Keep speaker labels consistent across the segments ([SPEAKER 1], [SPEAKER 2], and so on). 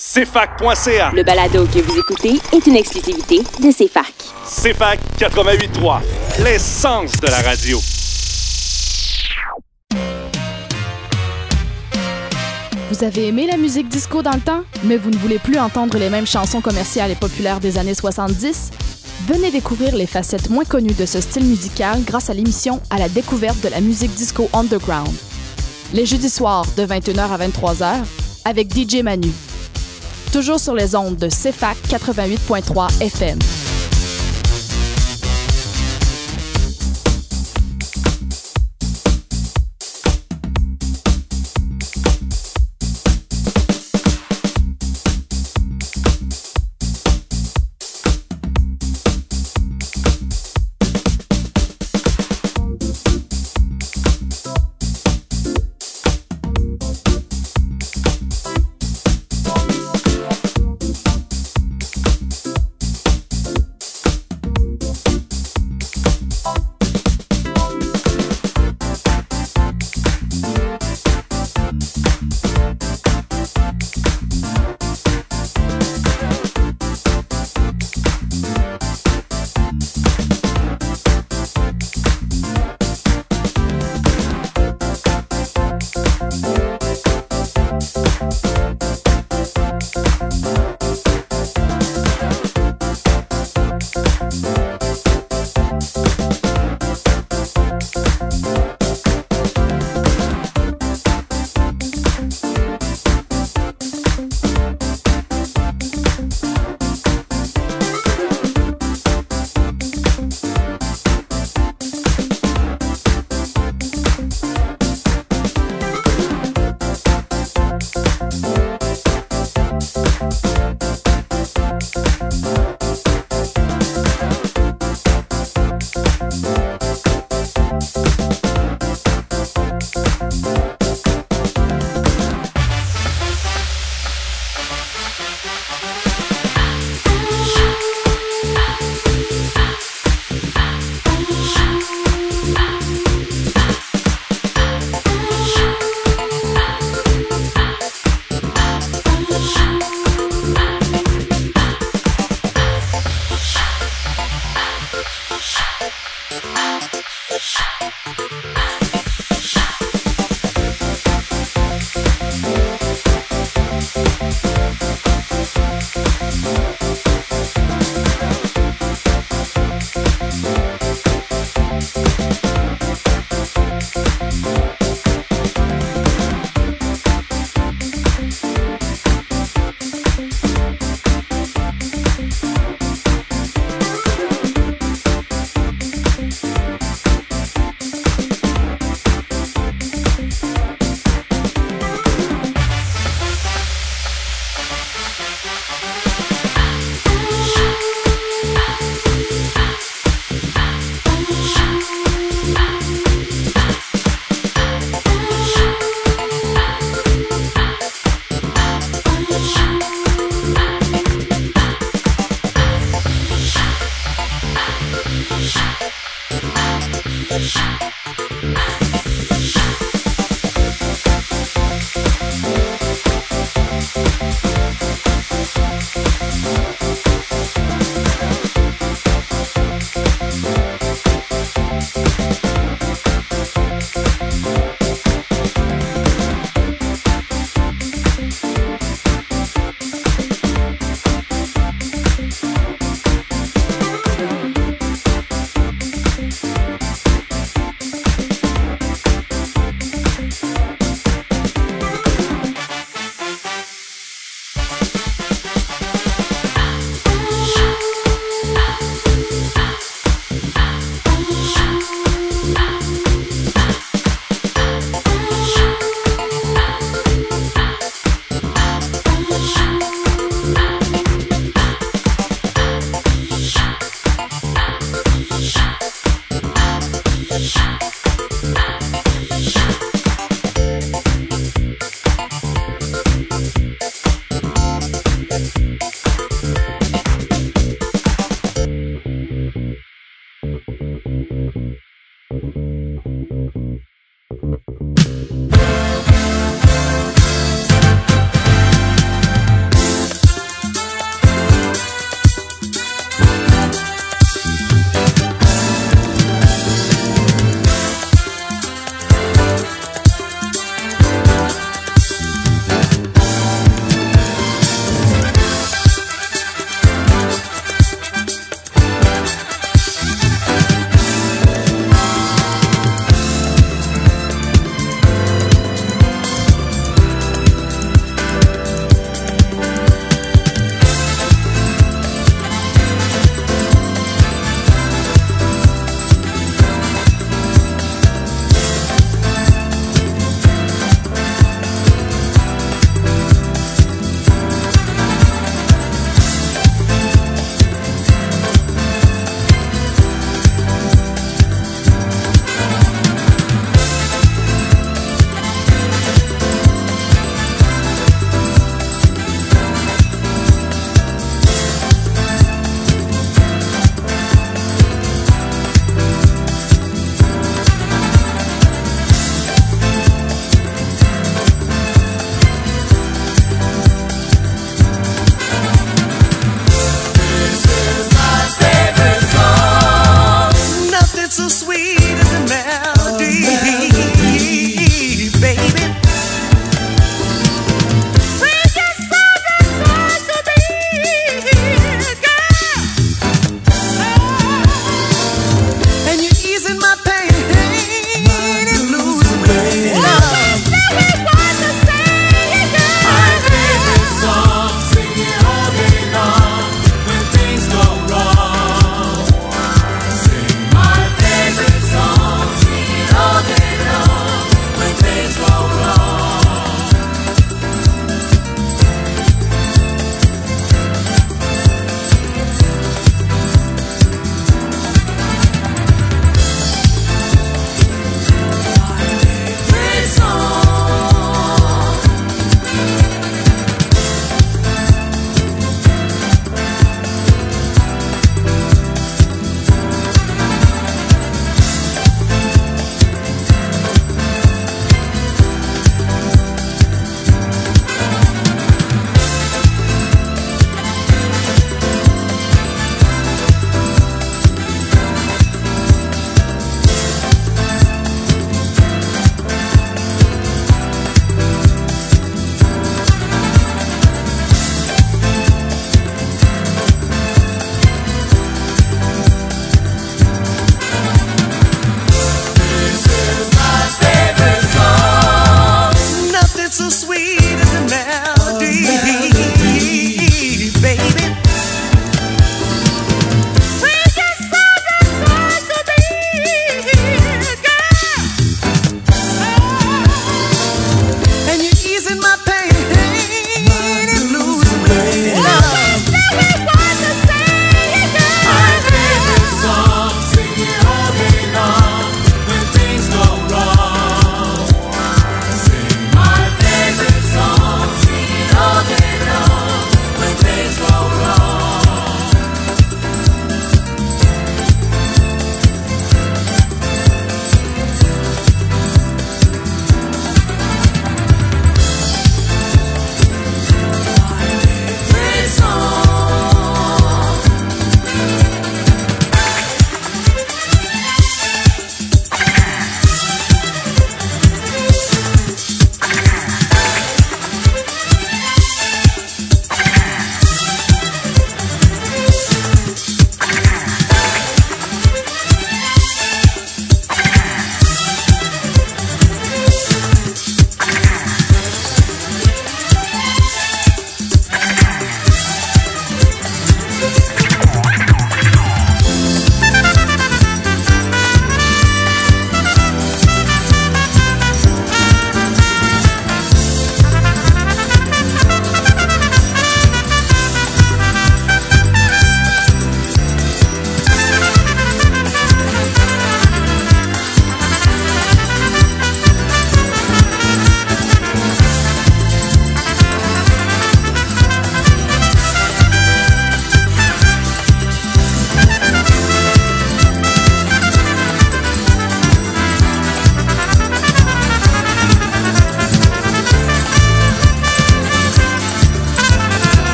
[SPEAKER 1] CFAC.ca.
[SPEAKER 2] Le balado que vous écoutez est une exclusivité de CFAC.
[SPEAKER 1] CFAC 88.3, l'essence de la radio.
[SPEAKER 3] Vous avez aimé la musique disco dans le temps, mais vous ne voulez plus entendre les mêmes chansons commerciales et populaires des années 70? Venez découvrir les facettes moins connues de ce style musical grâce à l'émission À la découverte de la musique disco underground. Les jeudis soirs de 21h à 23h avec DJ Manu. Toujours sur les ondes de CFAC 88.3 FM.
[SPEAKER 2] you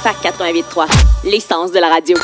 [SPEAKER 2] CFAC 88.3, l'essence de la radio.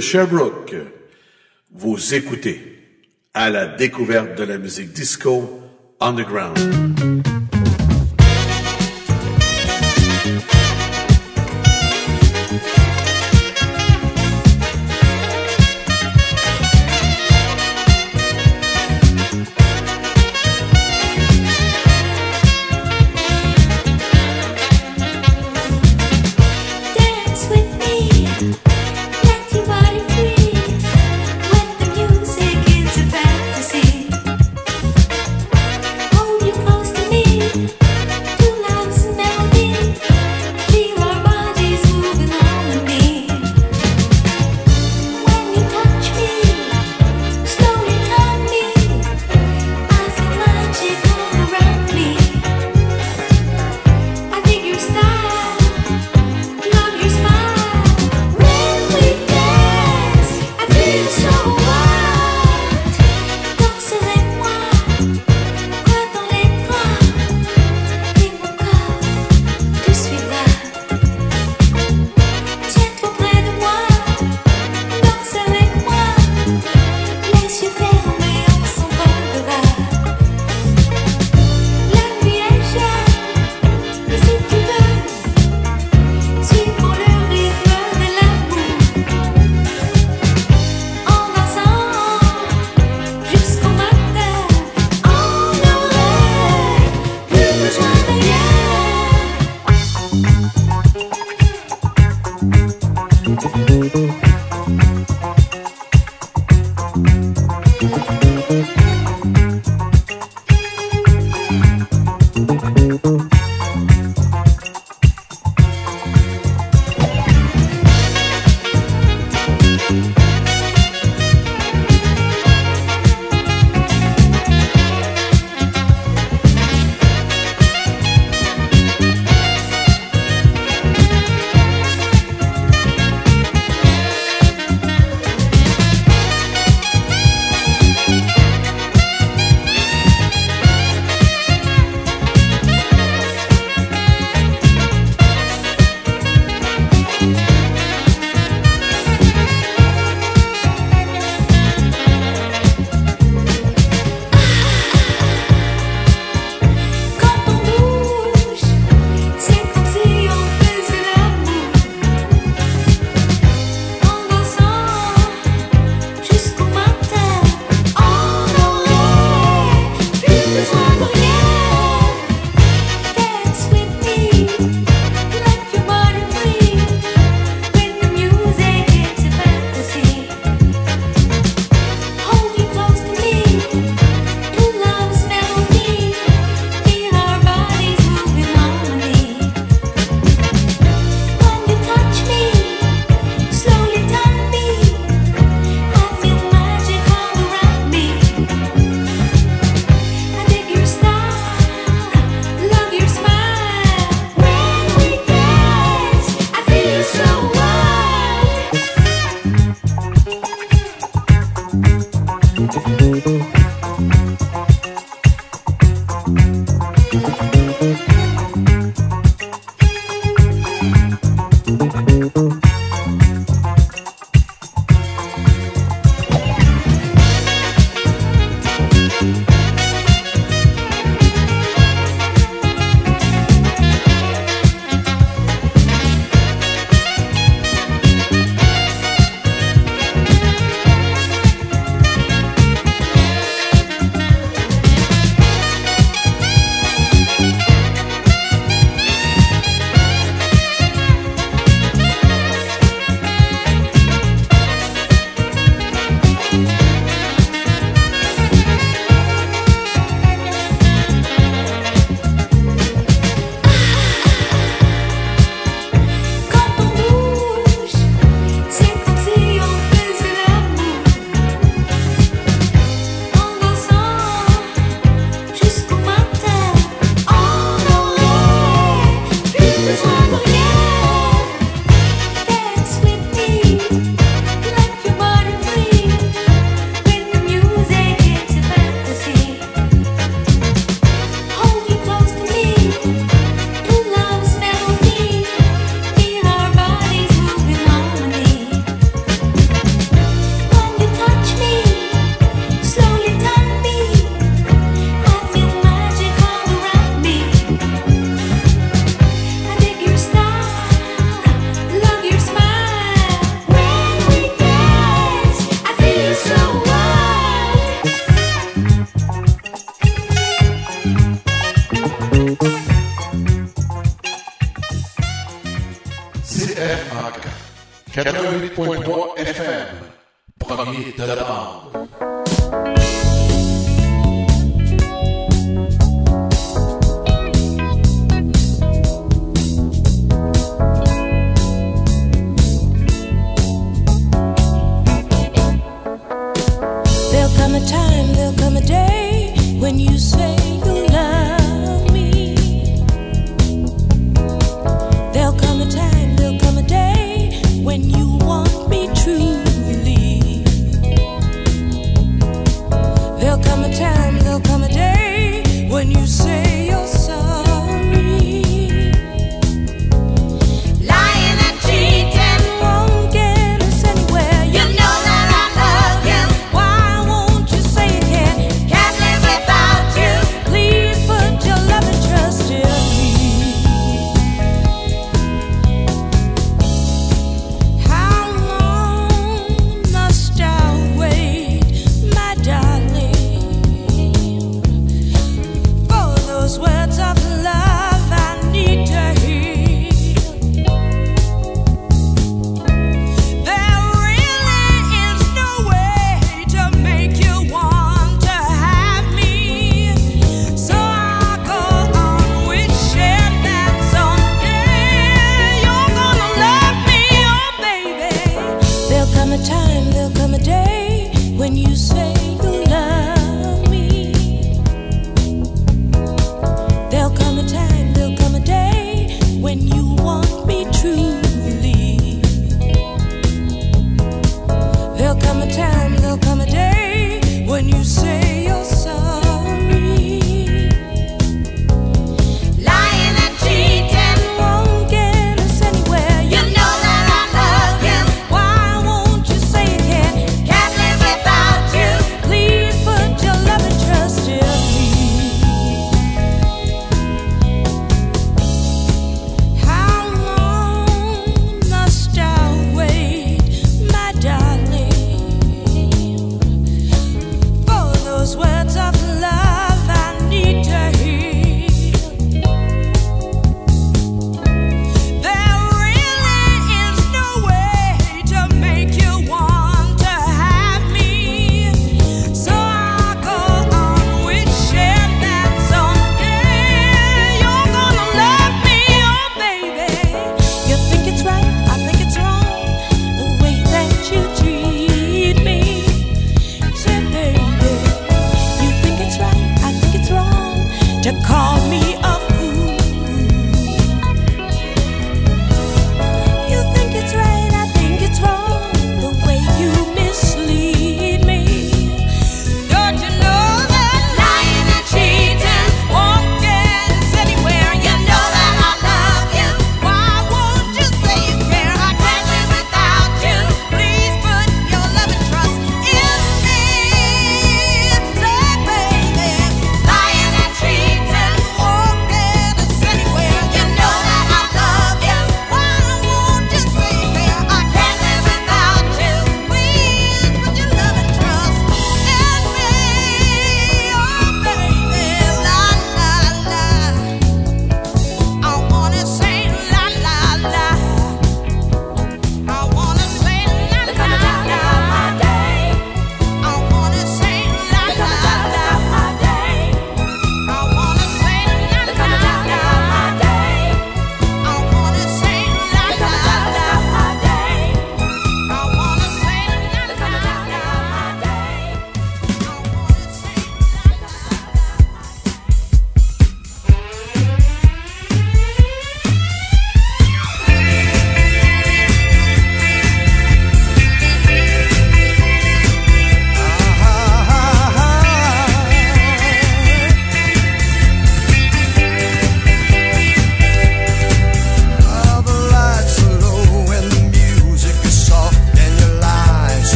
[SPEAKER 4] Sherbrooke. Vous écoutez à la découverte de la musique disco underground.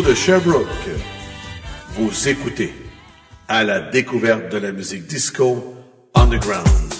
[SPEAKER 2] de Sherbrooke. Vous écoutez à la découverte de la musique disco underground.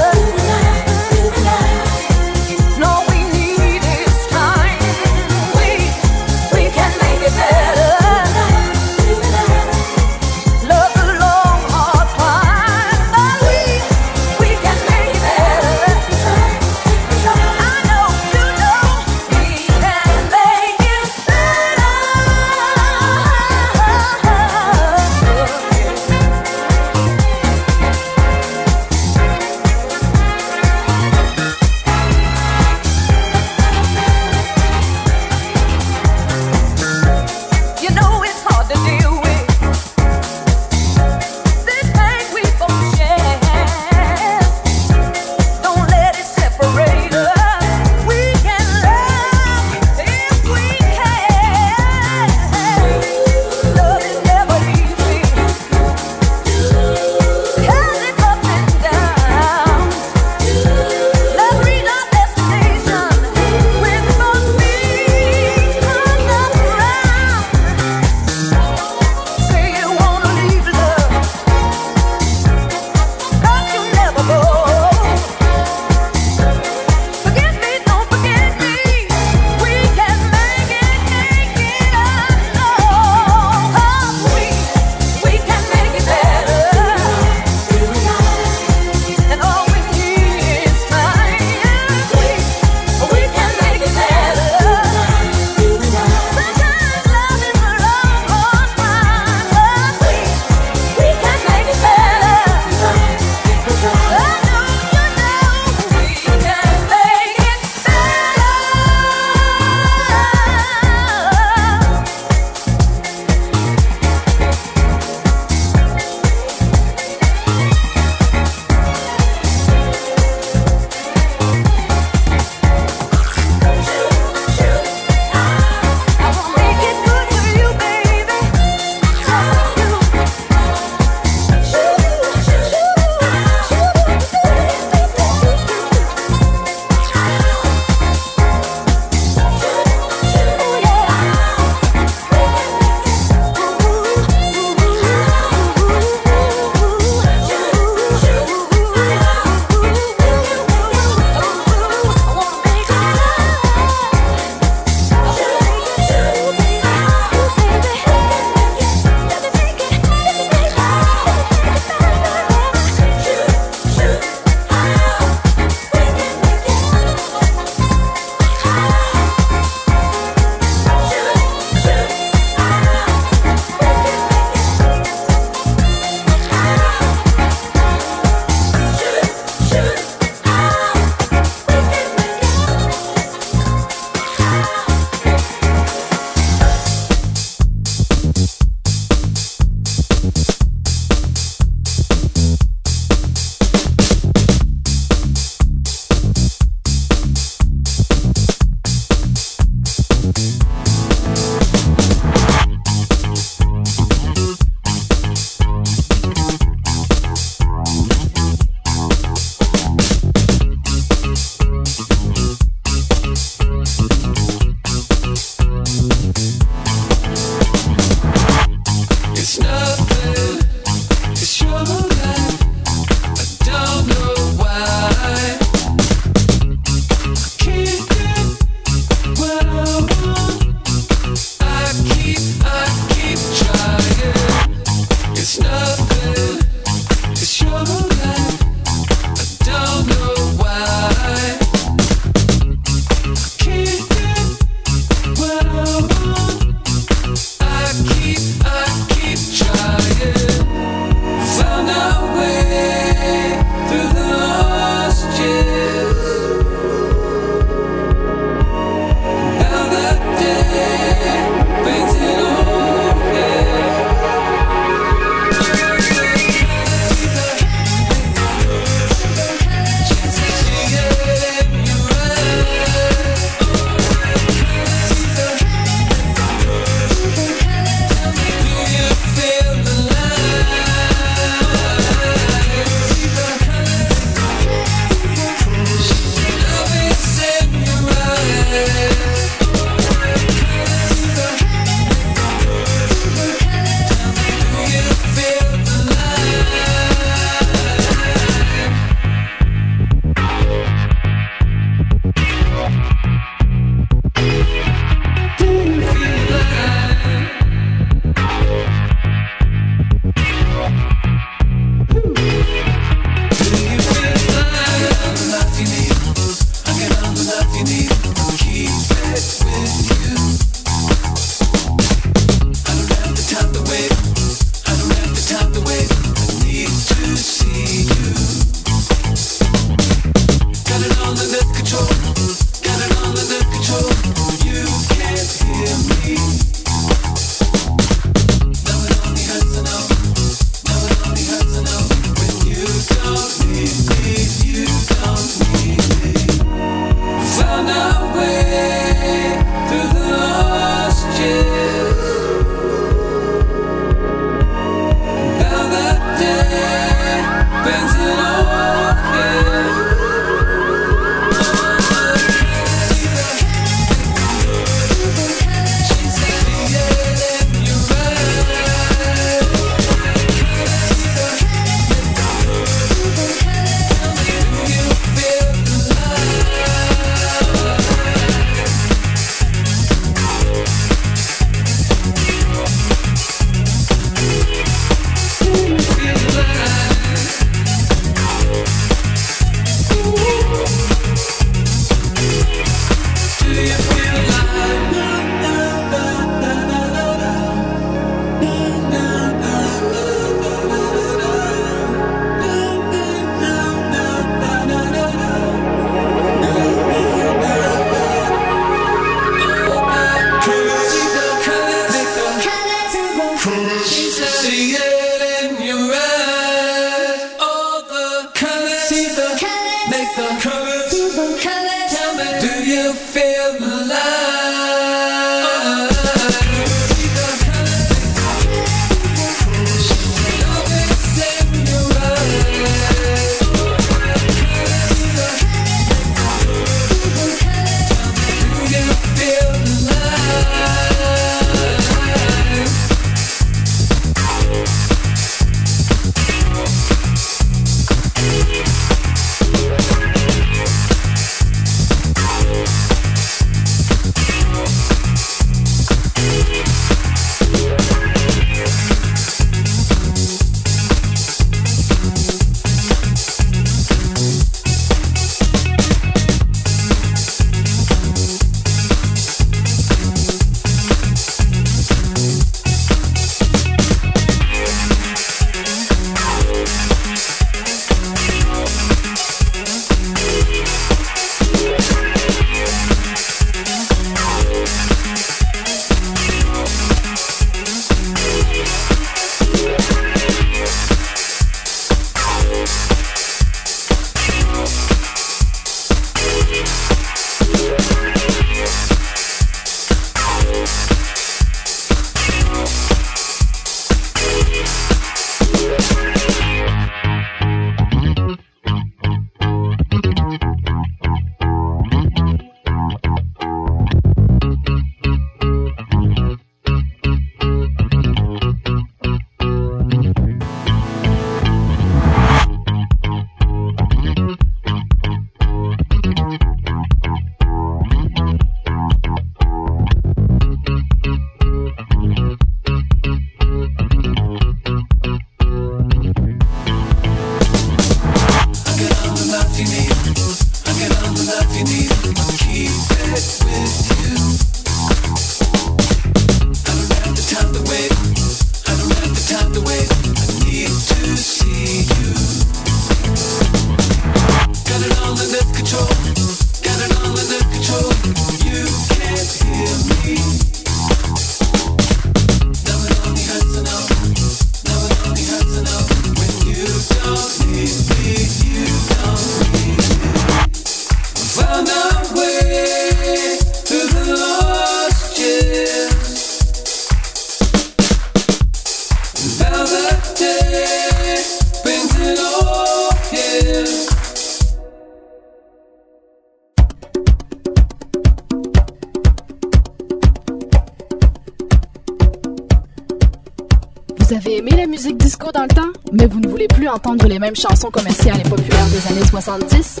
[SPEAKER 3] Mêmes chansons commerciales et populaires des années 70?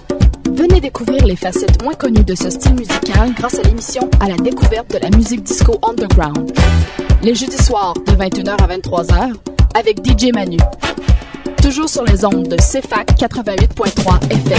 [SPEAKER 3] Venez découvrir les facettes moins connues de ce style musical grâce à l'émission À la découverte de la musique disco underground. Les jeudis soirs de 21h à 23h avec DJ Manu. Toujours sur les ondes de CFAC 88.3 FM.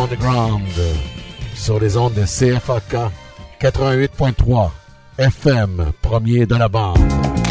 [SPEAKER 5] Underground sur les ondes de CFAK 88.3 FM, premier de la bande.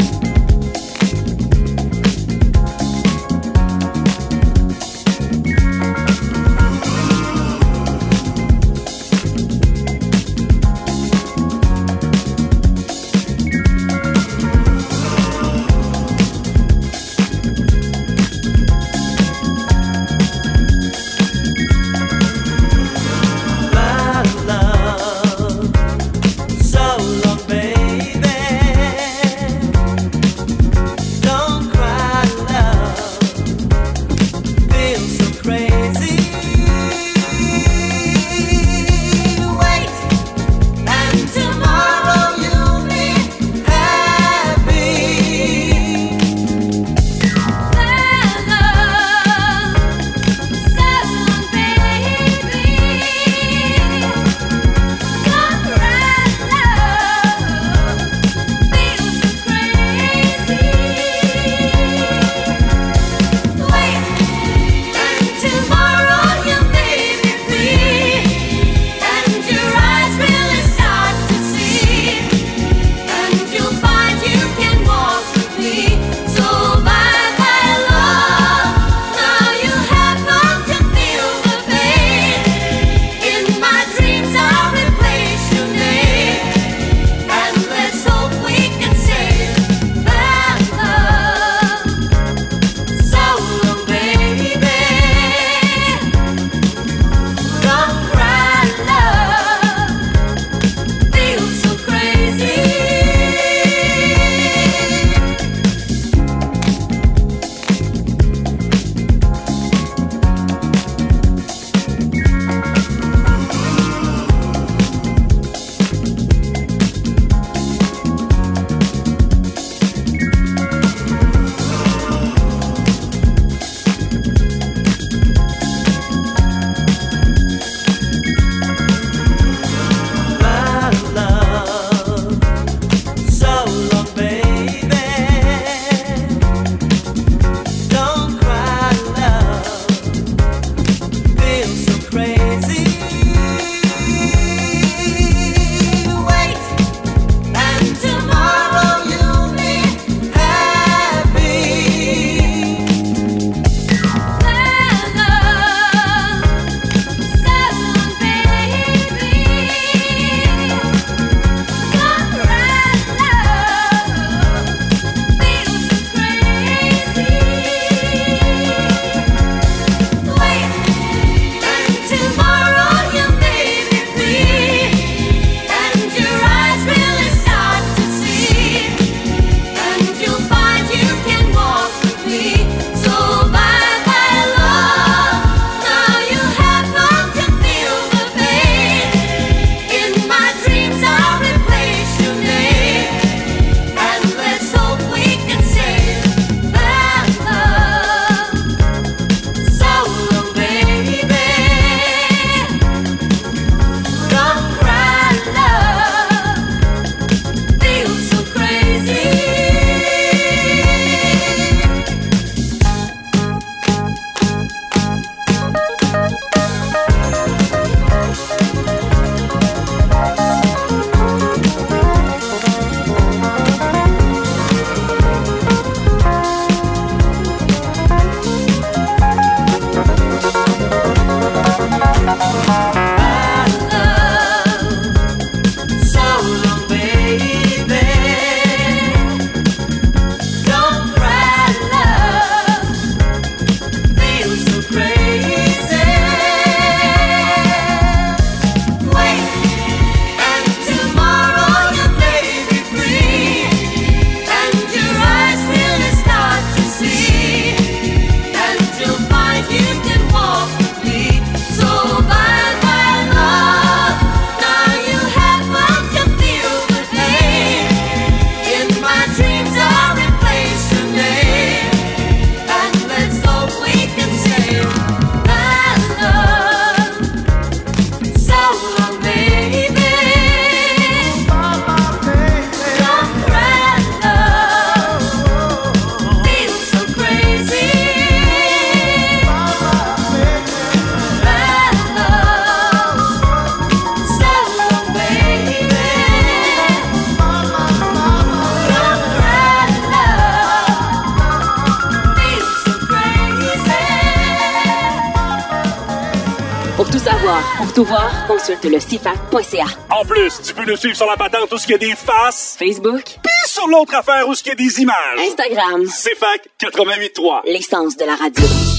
[SPEAKER 2] tout savoir, pour tout voir, consulte le CFAC.ca.
[SPEAKER 1] En plus, tu peux nous suivre sur la patente où ce qu'il y a des faces.
[SPEAKER 2] Facebook.
[SPEAKER 1] Puis sur l'autre affaire où ce qu'il y a des images.
[SPEAKER 2] Instagram.
[SPEAKER 1] CFAC 88.3.
[SPEAKER 2] L'essence de la radio.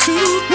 [SPEAKER 6] to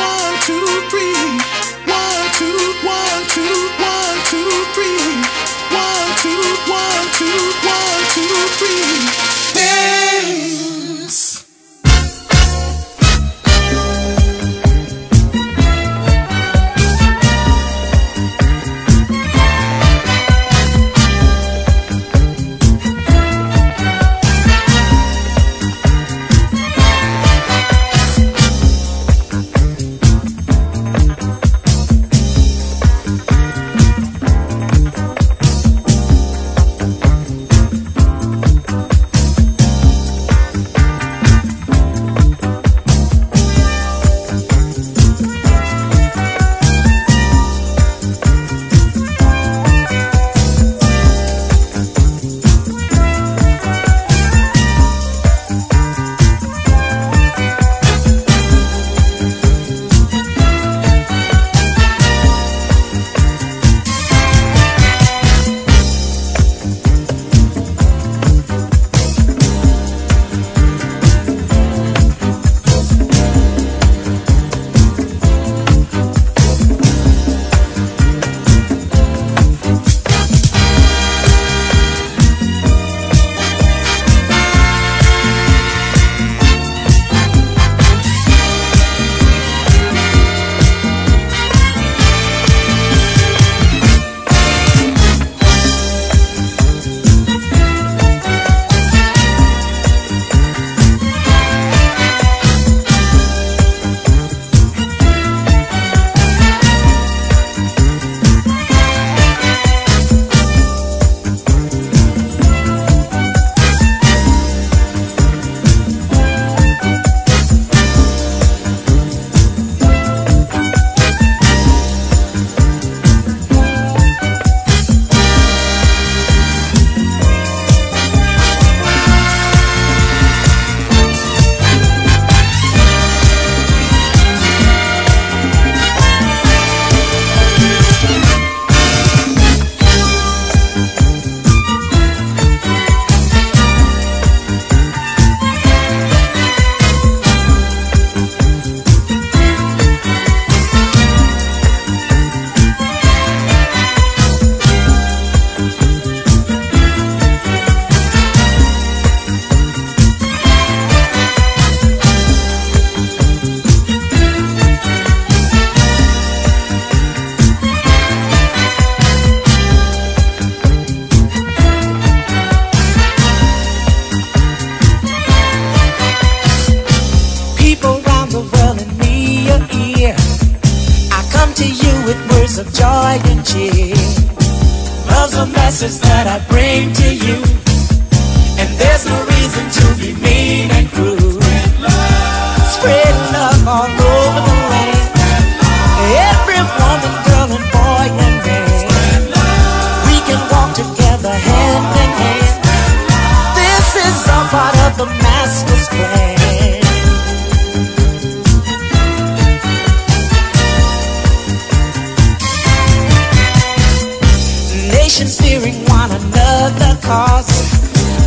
[SPEAKER 7] nations fearing one another cause.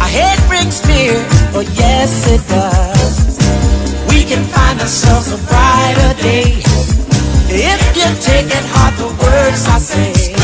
[SPEAKER 7] Our head brings fear, oh yes it does. We can find ourselves a brighter day if you take it hard the words I say.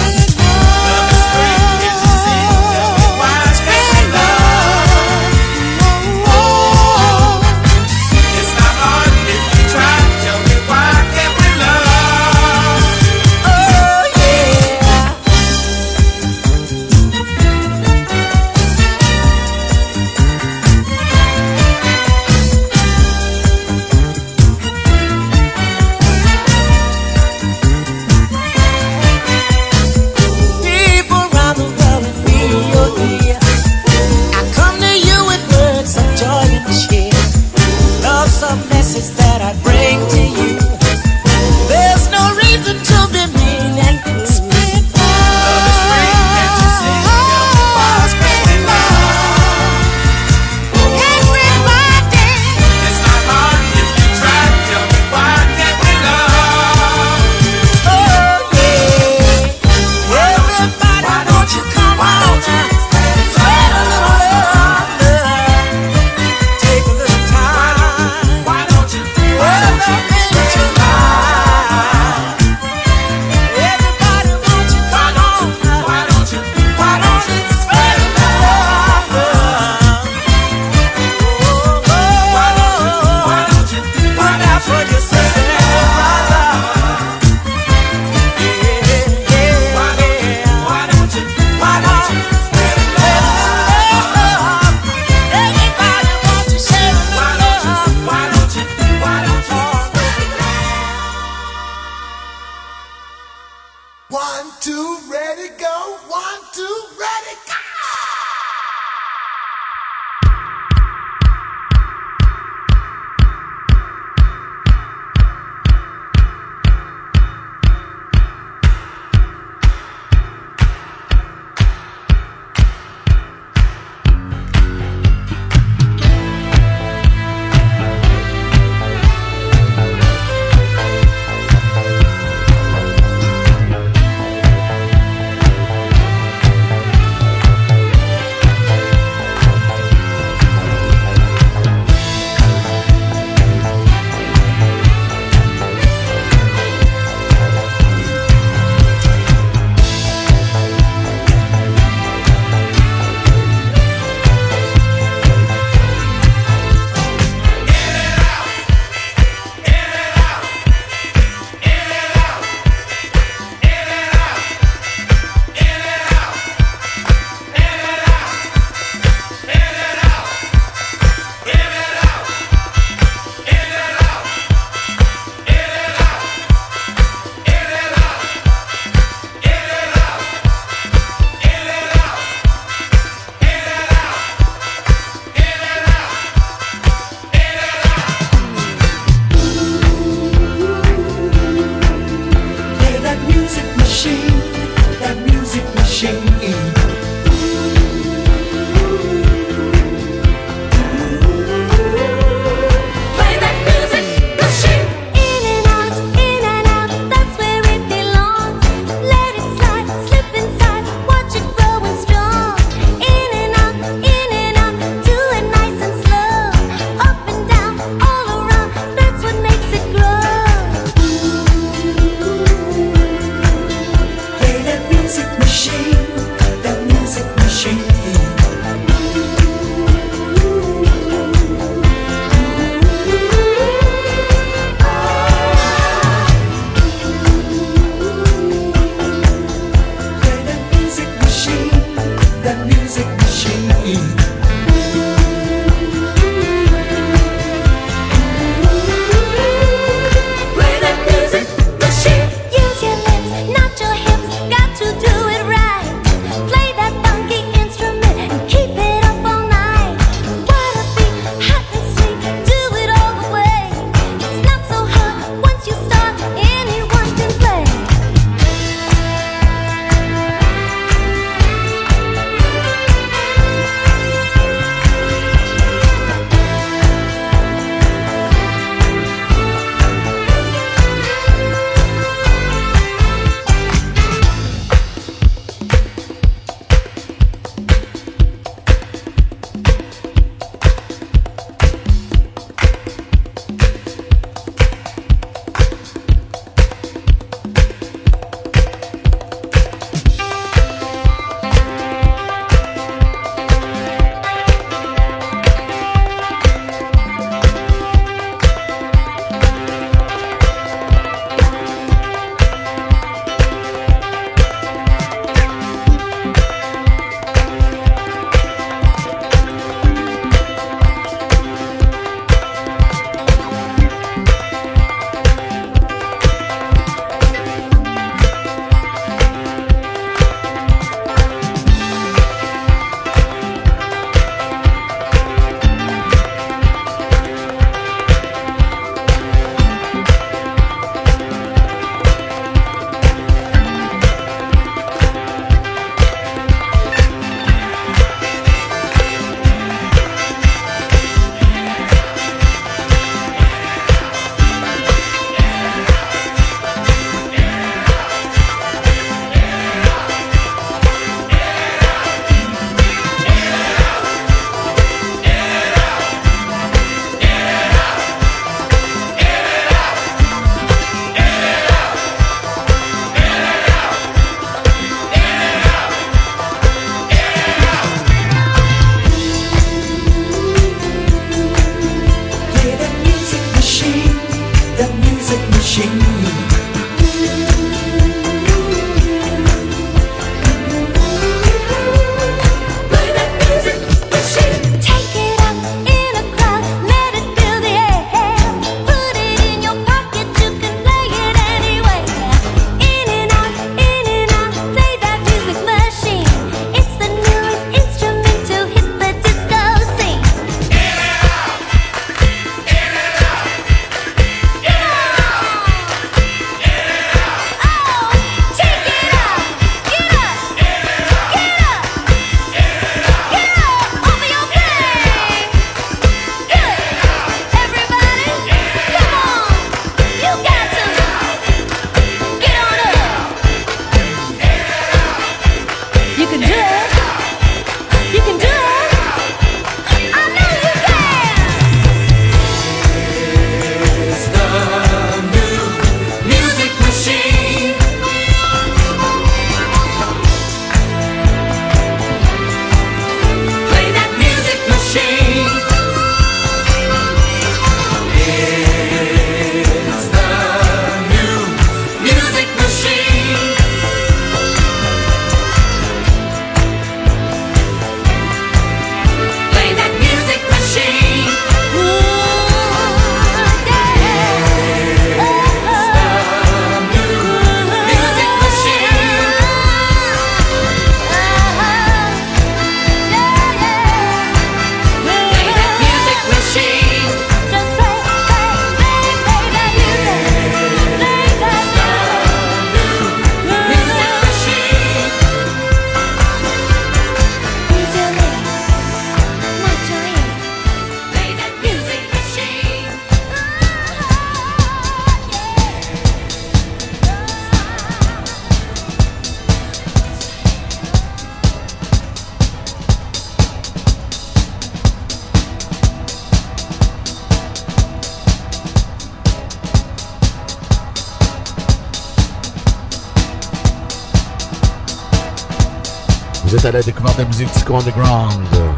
[SPEAKER 5] De la musique disco underground euh,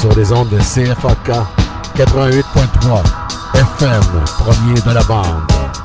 [SPEAKER 5] sur les ondes de CFAK 88.3 FM, premier de la bande.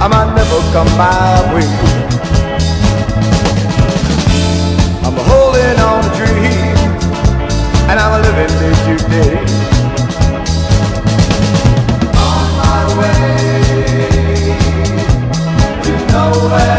[SPEAKER 8] I might never come my way? I'm holding on to dreams and I'm living day to day. On my way to nowhere.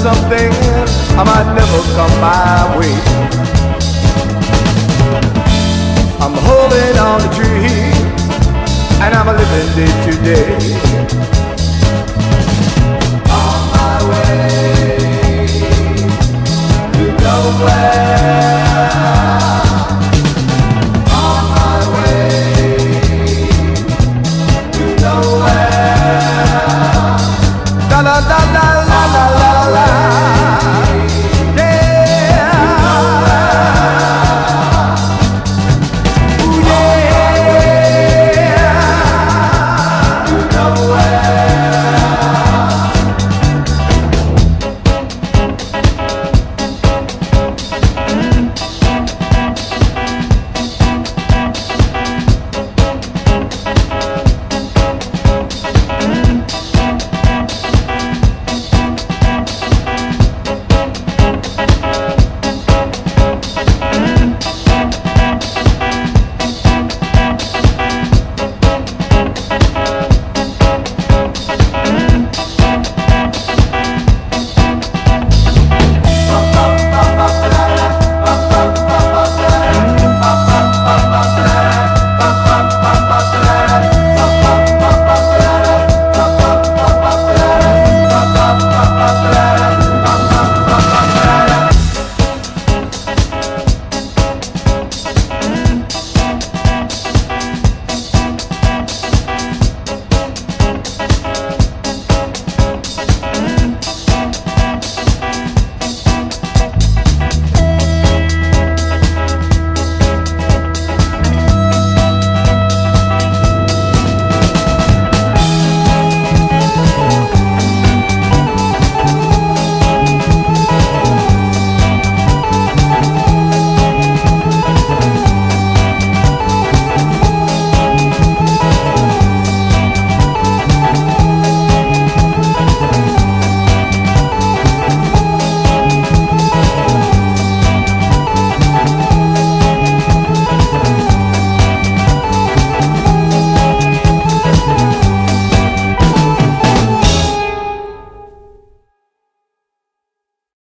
[SPEAKER 8] Something I might never come my way? I'm holding on to dreams and I'm living day to day. On my way to nowhere.